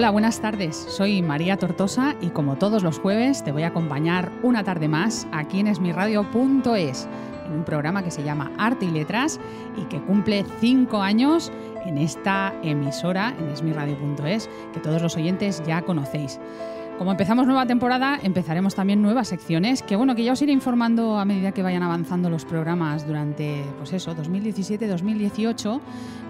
Hola, buenas tardes. Soy María Tortosa y como todos los jueves te voy a acompañar una tarde más aquí en esmirradio.es, en un programa que se llama Arte y Letras y que cumple cinco años en esta emisora, en esmirradio.es, que todos los oyentes ya conocéis. Como empezamos nueva temporada, empezaremos también nuevas secciones, que bueno, que ya os iré informando a medida que vayan avanzando los programas durante, pues eso, 2017-2018,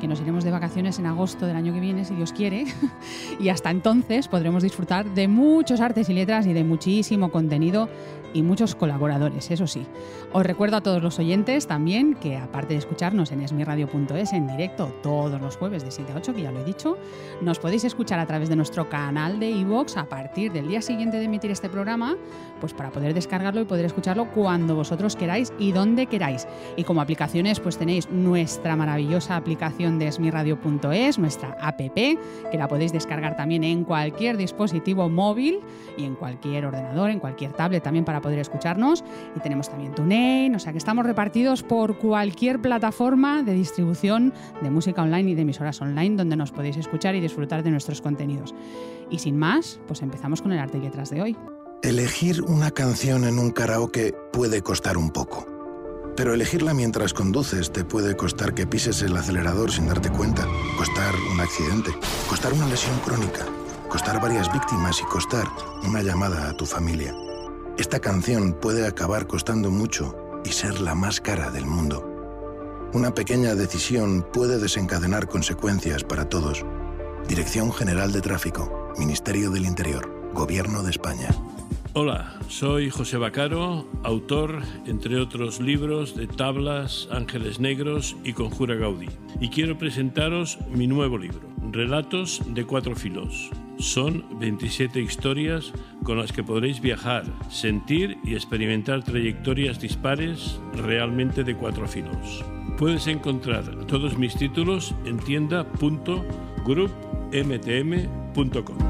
que nos iremos de vacaciones en agosto del año que viene, si Dios quiere, y hasta entonces podremos disfrutar de muchos artes y letras y de muchísimo contenido y muchos colaboradores, eso sí. Os recuerdo a todos los oyentes también que aparte de escucharnos en esmiradio.es en directo todos los jueves de 7 a 8, que ya lo he dicho, nos podéis escuchar a través de nuestro canal de iVoox a partir del día siguiente de emitir este programa, pues para poder descargarlo y poder escucharlo cuando vosotros queráis y donde queráis. Y como aplicaciones, pues tenéis nuestra maravillosa aplicación de esmiradio.es, nuestra app, que la podéis descargar también en cualquier dispositivo móvil y en cualquier ordenador, en cualquier tablet también para poder escucharnos. Y tenemos también TuneIn, o sea que estamos repartidos por cualquier plataforma de distribución de música online y de emisoras online donde nos podéis escuchar y disfrutar de nuestros contenidos. Y sin más, pues empezamos con el arte y letras de hoy. Elegir una canción en un karaoke puede costar un poco. Pero elegirla mientras conduces te puede costar que pises el acelerador sin darte cuenta, costar un accidente, costar una lesión crónica, costar varias víctimas y costar una llamada a tu familia. Esta canción puede acabar costando mucho y ser la más cara del mundo. Una pequeña decisión puede desencadenar consecuencias para todos. Dirección General de Tráfico, Ministerio del Interior, Gobierno de España. Hola, soy José Bacaro, autor, entre otros libros, de Tablas, Ángeles Negros y Conjura Gaudí. Y quiero presentaros mi nuevo libro, Relatos de Cuatro Filos. Son 27 historias con las que podréis viajar, sentir y experimentar trayectorias dispares realmente de cuatro filos. Puedes encontrar todos mis títulos en tienda.groupmtm.com.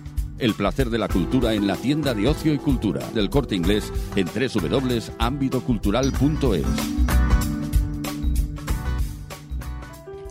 El placer de la cultura en la tienda de ocio y cultura del corte inglés en www.ámbitocultural.es.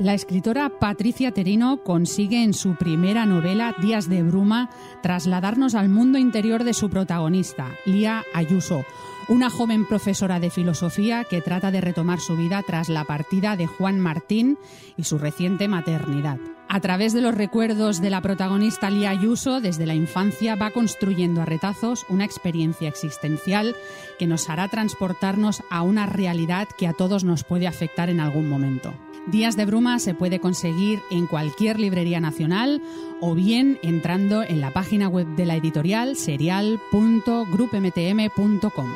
La escritora Patricia Terino consigue en su primera novela, Días de Bruma, trasladarnos al mundo interior de su protagonista, Lía Ayuso, una joven profesora de filosofía que trata de retomar su vida tras la partida de Juan Martín y su reciente maternidad. A través de los recuerdos de la protagonista Lía Ayuso, desde la infancia va construyendo a retazos una experiencia existencial que nos hará transportarnos a una realidad que a todos nos puede afectar en algún momento. Días de Bruma se puede conseguir en cualquier librería nacional o bien entrando en la página web de la editorial serial.grupmtm.com.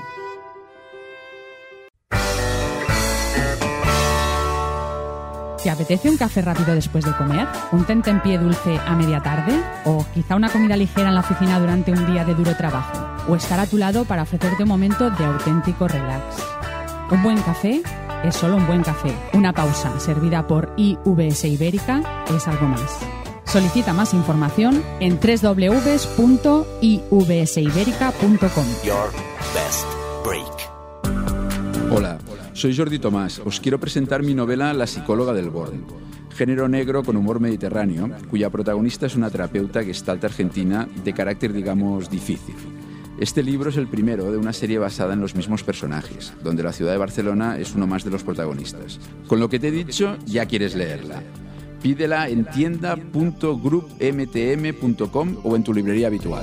¿Te apetece un café rápido después de comer? ¿Un tentempié dulce a media tarde? ¿O quizá una comida ligera en la oficina durante un día de duro trabajo? ¿O estar a tu lado para ofrecerte un momento de auténtico relax? Un buen café es solo un buen café. Una pausa servida por IVS Ibérica es algo más. Solicita más información en www.ivsiberica.com. Your best break. Hola, soy Jordi Tomás. Os quiero presentar mi novela La psicóloga del borde. Género negro con humor mediterráneo, cuya protagonista es una terapeuta gestalta argentina de carácter, digamos, difícil. Este libro es el primero de una serie basada en los mismos personajes, donde la ciudad de Barcelona es uno más de los protagonistas. Con lo que te he dicho, ya quieres leerla. Pídela en tienda.groupmtm.com o en tu librería habitual.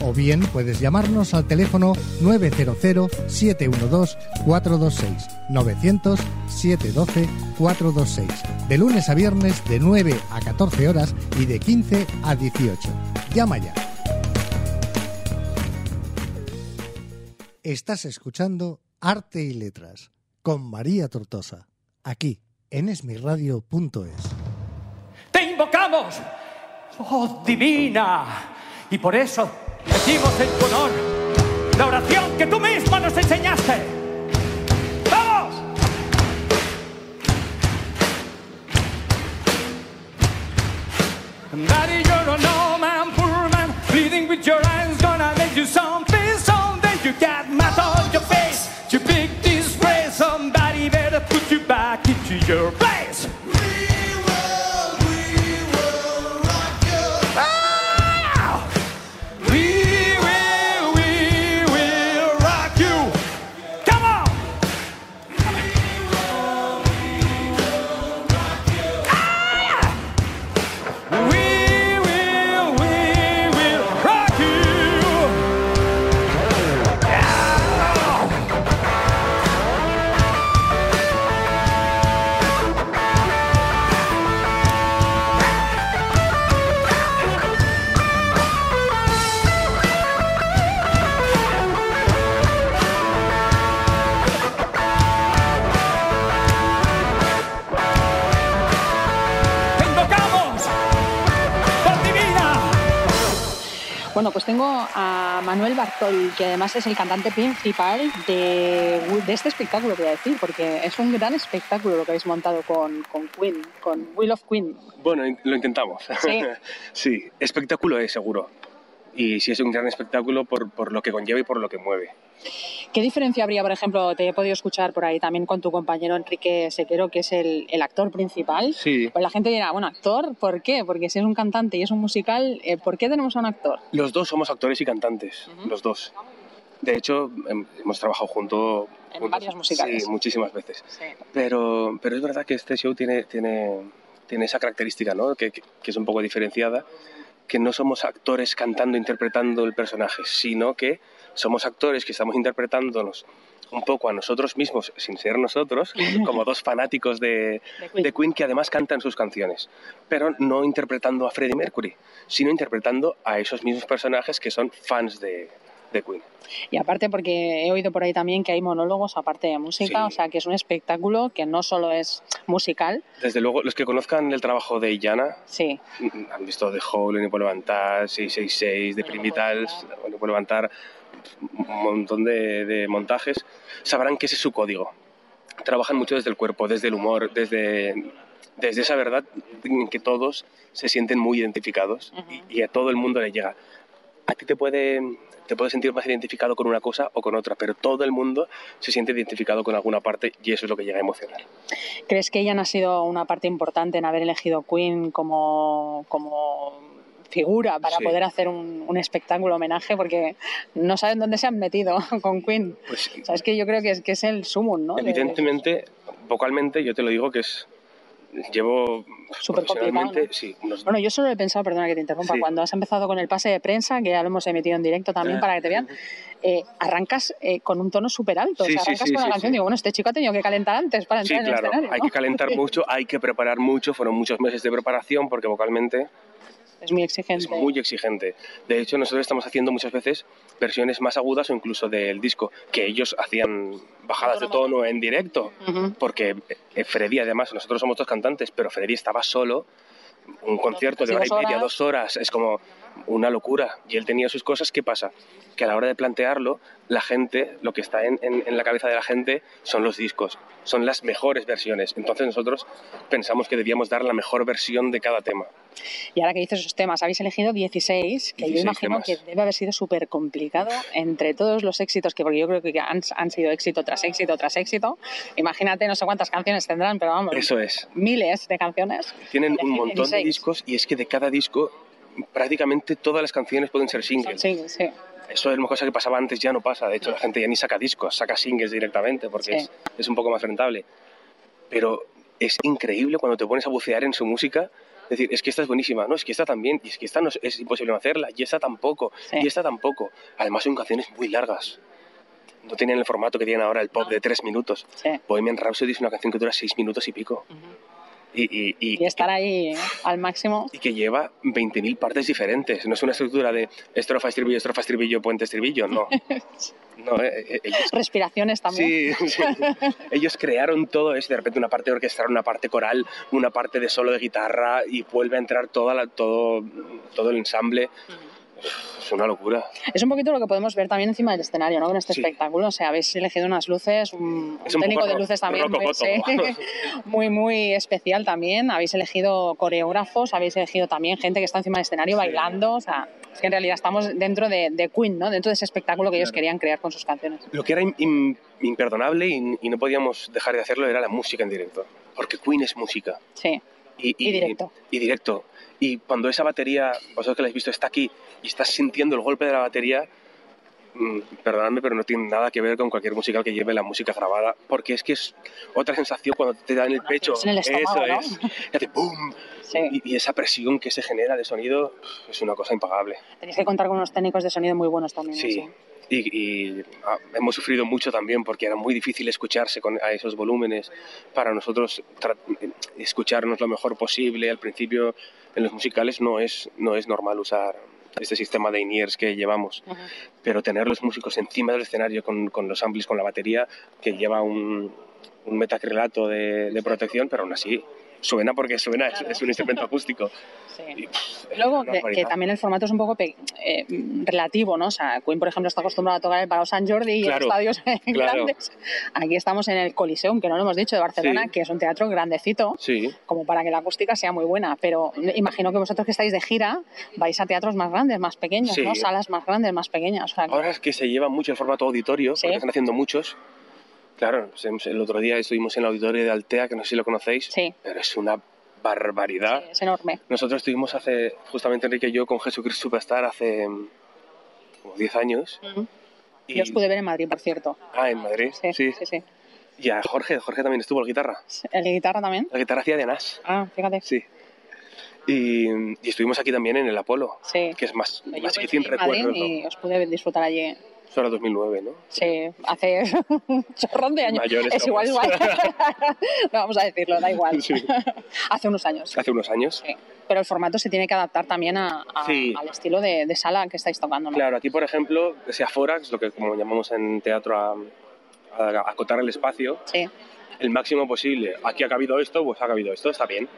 o bien puedes llamarnos al teléfono 900-712-426 900-712-426 de lunes a viernes de 9 a 14 horas y de 15 a 18. Llama ya. Estás escuchando Arte y Letras con María Tortosa, aquí en esmirradio.es. Te invocamos, oh divina, y por eso decimos en tu honor la oración que tú misma nos enseñaste. Daddy, you're an old man, poor man, bleeding with your eyes, gonna make you something someday. You got mud on your face, you big disgrace. Somebody better put you back into your place. Tengo a Manuel Bartol, que además es el cantante principal de, de este espectáculo, voy a decir, porque es un gran espectáculo lo que habéis montado con, con Queen, con Will of Queen. Bueno, lo intentamos. Sí. Sí, espectáculo es seguro. Y sí es un gran espectáculo por, por lo que conlleva y por lo que mueve. ¿Qué diferencia habría, por ejemplo, te he podido escuchar por ahí también con tu compañero Enrique Sequero, que es el, el actor principal? Sí. Pues la gente dirá, bueno, actor, ¿por qué? Porque si es un cantante y es un musical, eh, ¿por qué tenemos a un actor? Los dos somos actores y cantantes, los dos. De hecho, hem- hemos trabajado juntos. En juntos, varios musicales. Sí, muchísimas veces. Sí. Pero, pero es verdad que este show tiene, tiene, tiene esa característica, ¿no? Que, que- que es un poco diferenciada, que no somos actores cantando, interpretando el personaje, sino que somos actores que estamos interpretándonos un poco a nosotros mismos, sin ser nosotros, como dos fanáticos de, De Queen. de Queen que además cantan sus canciones, pero no interpretando a Freddie Mercury, sino interpretando a esos mismos personajes que son fans de, de Queen. Y aparte porque he oído por ahí también que hay monólogos aparte de música, Sí. o sea que es un espectáculo que no solo es musical, Desde luego, los que conozcan el trabajo de Illana sí, han visto The Hole, No puedo levantar, 666, de Primitals, No puedo levantar, un montón de, de montajes, sabrán que ese es su código. Trabajan mucho desde el cuerpo, desde el humor, desde, desde esa verdad en que todos se sienten muy identificados y, y a todo el mundo le llega. A ti te puede, te puedes sentir más identificado con una cosa o con otra, pero todo el mundo se siente identificado con alguna parte y eso es lo que llega a emocionar. ¿Crees que ella ha sido una parte importante en haber elegido Queen como, como figura para Sí. poder hacer un, un espectáculo homenaje? Porque no saben dónde se han metido con Queen. Pues O sea, es que yo creo que es, que es el sumum, ¿no? De- evidentemente, vocalmente, yo te lo digo que es. Llevo Súper complicado, ¿no? sí, unos Bueno, yo solo he pensado, perdona que te interrumpa, Sí. cuando has empezado con el pase de prensa, que ya lo hemos emitido en directo también Ah. para que te vean, eh, arrancas eh, con un tono súper alto. Sí, o sea, arrancas con la canción sí. digo, bueno, este chico ha tenido que calentar antes para entrar en el claro, escenario. hay ¿no? que calentar mucho, hay que preparar mucho, fueron muchos meses de preparación porque vocalmente Es muy exigente. es muy exigente. De hecho, nosotros estamos haciendo muchas veces versiones más agudas o incluso del disco, que ellos hacían bajadas de tono en directo, Ujú. porque eh, Freddy, además, nosotros somos dos cantantes, pero Freddy estaba solo, un concierto de hora y media, dos horas, es como una locura. Y él tenía sus cosas, ¿qué pasa? Que a la hora de plantearlo, la gente, lo que está en, en- en la cabeza de la gente son los discos, son las mejores versiones. Entonces nosotros pensamos que debíamos dar la mejor versión de cada tema. Y ahora que dices esos temas, habéis elegido 16, que yo 16 imagino temas. que debe haber sido súper complicado entre todos los éxitos, que porque yo creo que han, han sido éxito tras éxito tras éxito. Imagínate, no sé cuántas canciones tendrán, pero vamos, Eso es. miles de canciones. Tienen un montón de 16. discos y es que de cada disco prácticamente todas las canciones pueden ser singles. singles, sí. Eso es una cosa que pasaba antes, ya no pasa. De hecho, la gente ya ni saca discos, saca singles directamente porque Sí. es, es un poco más rentable. Pero es increíble cuando te pones a bucear en su música. Decir, es que esta es buenísima, no, es que esta también, y es que esta no es, es imposible hacerla, y esta tampoco, Sí. y esta tampoco. Además son canciones muy largas. No tienen el formato que tienen ahora el pop de tres minutos. Sí. Bohemian Rhapsody es una canción que dura seis minutos y pico. Y, y- y- Y estar ahí ¿eh? al máximo. y que lleva 20.000 partes diferentes. No es una estructura de estrofa, estribillo, estrofa, estribillo, puente, estribillo, no. No, eh, eh, ellos, Respiraciones también. sí, sí. ellos crearon todo eso, de repente una parte orquestal, una parte coral, una parte de solo de guitarra y vuelve a entrar toda la- todo, todo el ensamble. Es una locura. Es un poquito lo que podemos ver también encima del escenario, ¿no? Con este Sí. espectáculo. O sea, habéis elegido unas luces, un, un técnico de luces también muy, sí, muy, muy especial también. Habéis elegido coreógrafos, habéis elegido también gente que está encima del escenario bailando. O sea, es que en realidad estamos dentro de, de Queen, ¿no? Dentro de ese espectáculo que ellos querían crear con sus canciones. Lo que era im- im- imperdonable y, y no podíamos dejar de hacerlo era la música en directo. Porque Queen es música. Sí. Y, Y directo. Y directo. Y cuando esa batería, vosotros que la habéis visto, está aquí y estás sintiendo el golpe de la batería, mm, perdonadme, pero no tiene nada que ver con cualquier musical que lleve la música grabada, porque es que es otra sensación cuando te da en el pecho. en el estómago, Eso ¿no? es. Y hace ¡pum! Sí. Y, y esa presión que se genera de sonido es una cosa impagable. Tenéis que contar con unos técnicos de sonido muy buenos también. Sí. Y, y, ah, hemos sufrido mucho también porque era muy difícil escucharse con, a esos volúmenes. Para nosotros escucharnos lo mejor posible al principio en los musicales no es, no es normal usar este sistema de in-ears que llevamos. Pero tener los músicos encima del escenario con, con los amplis, con la batería, que lleva un, un metacrilato de, de protección, pero aún así suena porque suena, es, es un instrumento acústico. Sí. Y, pff, Luego, que, que también el formato es un poco pe- eh, relativo, ¿no? O sea, Queen, por ejemplo, está acostumbrado a tocar el Palau Sant Jordi y Claro, en estadios claro. grandes. Aquí estamos en el Coliseum, que no lo hemos dicho, de Barcelona, Sí. que es un teatro grandecito, Sí, como para que la acústica sea muy buena. Pero imagino que vosotros que estáis de gira vais a teatros más grandes, más pequeños. ¿no? Salas más grandes, más pequeñas. O sea, que- Ahora es que se lleva mucho el formato auditorio, porque están haciendo muchos. Claro, el otro día estuvimos en el auditorio de Altea, que no sé si lo conocéis, Sí. pero es una barbaridad. es enorme. Nosotros estuvimos hace, justamente Enrique y yo, con Jesucristo Superstar hace mm, como 10 años. Y, Yo os pude ver en Madrid, por cierto. Ah, en Madrid, Sí, sí. sí, sí. Y a Jorge, Jorge también estuvo la guitarra. ¿El de guitarra también? La guitarra hacía de Nas, Ah, fíjate. sí. Y, y estuvimos aquí también en el Apolo, Sí. que es más, Yo más en Madrid recuerdo. y os pude disfrutar allí. Eso era 2009, ¿no? Sí, hace un chorrón de años. Mayores es igual, igual. no vamos a decirlo, da igual. Sí. hace unos años. Hace unos años. Sí. Pero el formato se tiene que adaptar también a- a- Sí. al estilo de, de sala que estáis tocando. ¿no? Claro, aquí por ejemplo se afora, es lo que como llamamos en teatro a, a acotar el espacio, Sí. El máximo posible. Aquí ha cabido esto, pues ha cabido esto, está bien.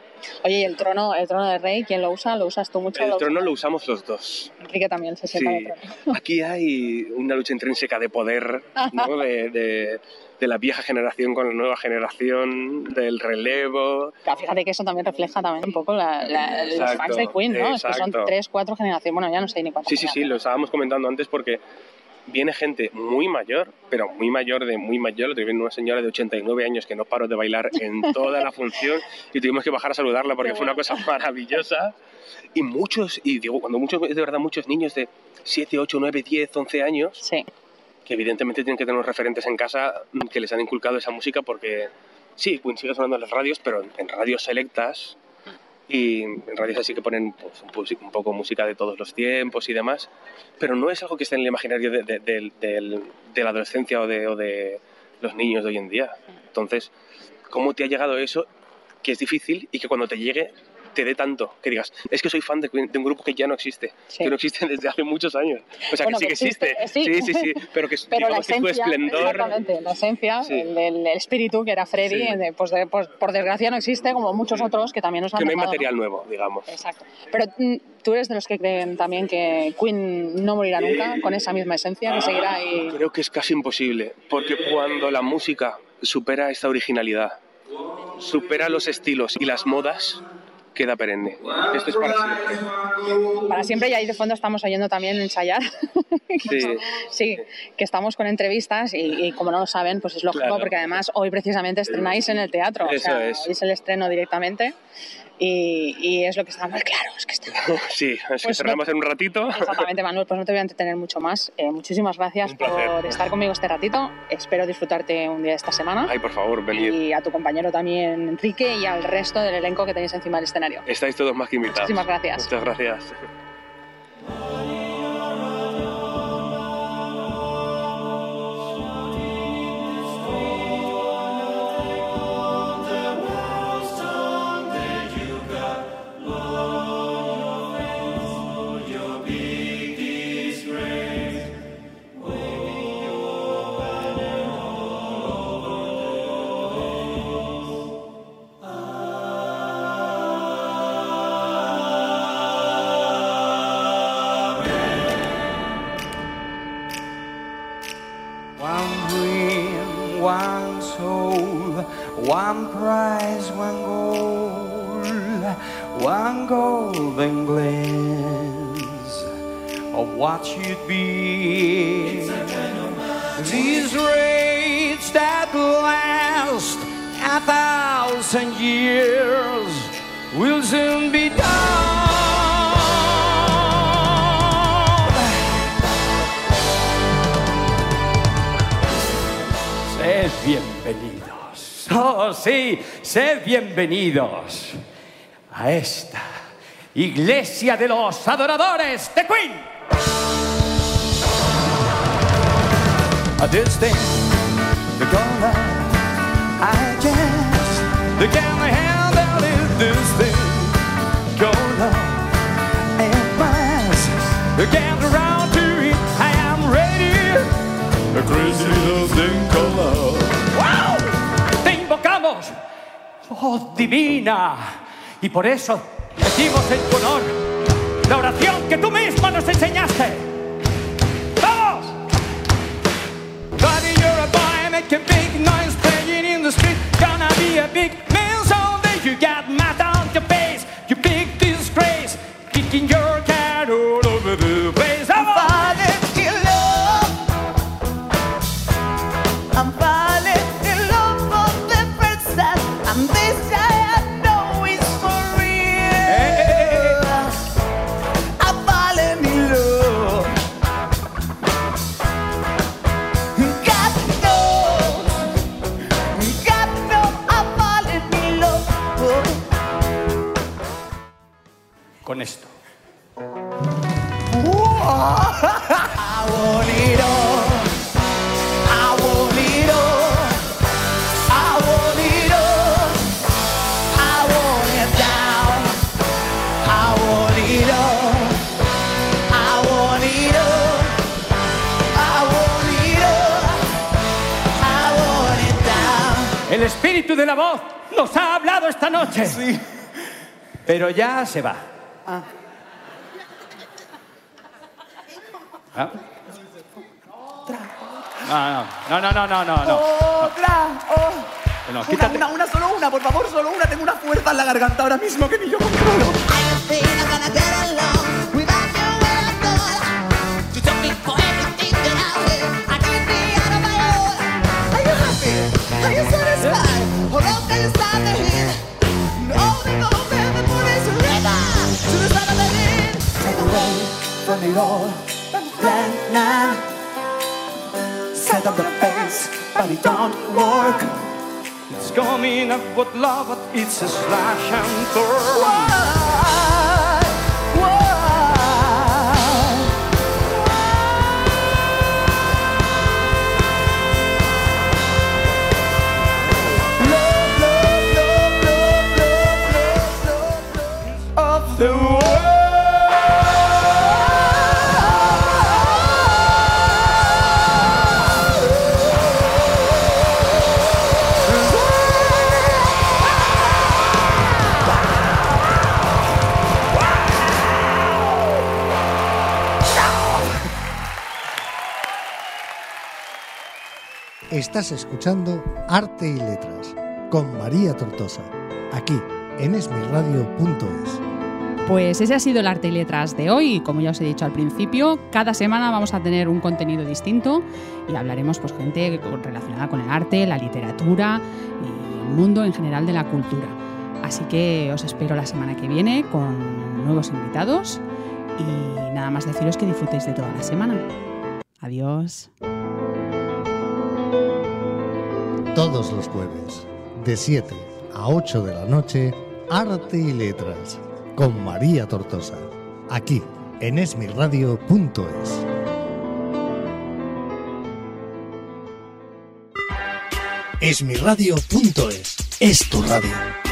Oye, ¿y el trono, el trono de rey, quién lo usa? ¿Lo usas tú mucho? El ¿Lo trono lo usamos los dos. Enrique también se sienta Sí. trono. Aquí hay una lucha intrínseca de poder, ¿no? de, de- de la vieja generación con la nueva generación, del relevo. Claro, fíjate que eso también refleja también un poco la- la- los fans de Queen, ¿no? Es que son tres, cuatro generaciones, bueno, ya no sé ni cuántas Sí, sí, sí, lo estábamos comentando antes porque viene gente muy mayor, pero muy mayor, de muy mayor. Viene una señora de 89 años que no paró de bailar en toda la función y tuvimos que bajar a saludarla porque fue una cosa maravillosa. Y muchos, y digo, cuando muchos, de verdad, muchos niños de 7, 8, 9, 10, 11 años, Sí. que evidentemente tienen que tener unos referentes en casa mm, que les han inculcado esa música porque sí, Queen sigue sonando en las radios, pero en radios selectas y en radios así que ponen pues, un, poco música de todos los tiempos y demás, pero no es algo que esté en el imaginario de, la adolescencia o o de los niños de hoy en día. Entonces, ¿cómo te ha llegado eso? Que es difícil y que cuando te llegue te dé tanto, que digas, es que soy fan de, de un grupo que ya no existe, Sí. que no existe desde hace muchos años. O sea, Bueno, que sí que existe, existe, eh, sí, sí. sí, pero que, Pero la digamos que su esencia, esplendor... exactamente, la esencia, Sí. el, el espíritu que era Freddy, Sí. de- pues, de- pues, por desgracia no existe, como muchos otros que también nos han que no hay dejado, material nuevo, digamos. Exacto. Pero mm, tú eres de los que creen también que Queen no morirá nunca con esa misma esencia, que seguirá ahí. Creo que es casi imposible, porque cuando la música supera esta originalidad, supera los estilos y las modas, queda perenne. Esto es para siempre. Para siempre, y ahí de fondo estamos oyendo también ensayar. Sí. Sí, que estamos con entrevistas y, y como no lo saben, pues es lógico Claro. porque además hoy precisamente estrenáis en el teatro. Eso o sea, es. Hoy es el estreno directamente y, y es lo que estamos claro. Es que está... Sí, que Pues cerramos en un ratito. Exactamente, Manuel, pues no te voy a entretener mucho más. Eh, muchísimas gracias por estar conmigo este ratito. Espero disfrutarte un día esta semana. Ay, por favor, venid. Y a tu compañero también, Enrique, y al resto del elenco que tenéis encima del escenario. Estáis todos más que invitados. Muchísimas gracias. Muchas gracias. What should be. These raids that last a thousand years will soon be done. Sed bienvenidos. Oh, sí, sed bienvenidos a esta iglesia de los adoradores de Queen. This thing, the gonna, I guess, the gonna handle it, this thing, gonna, and pass, get around to I am ready. The crazy little thing called love. ¡Wow! Te invocamos, oh divina, y por eso decimos en tu honor la oración que tú misma nos enseñaste. Making big noise, playing in the street. Gonna be a big espíritu de la voz nos ha hablado esta noche. Sí. Pero ya se va. Ah. ¿Ah? No, no, no, no, no, no, no. Otra. Oh. No, Una, una, una, solo una, por favor, solo una. Tengo una fuerza en la garganta ahora mismo que ni yo controlo. Weinig wordt love, iets te zwaar en the world. Estás escuchando Arte y Letras con María Tortosa, aquí en esmirradio.es. Pues ese ha sido el arte y letras de hoy. Como ya os he dicho al principio, cada semana vamos a tener un contenido distinto y hablaremos pues gente relacionada con el arte, la literatura y el mundo en general de la cultura. Así que os espero la semana que viene con nuevos invitados y nada más deciros que disfrutéis de toda la semana. Adiós. Todos los jueves, de 7 a 8 de la noche, Arte y Letras con María Tortosa, aquí en esmirradio.es. Esmirradio.es es tu radio.